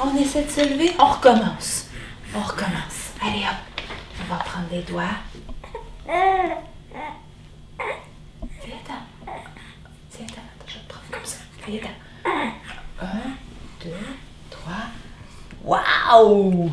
On essaie de se lever. On recommence. On recommence. Allez hop. On va prendre les doigts. Viens attends. Viens attends. Je vais te prendre comme ça. Viens attends. Un, deux, trois. Waouh!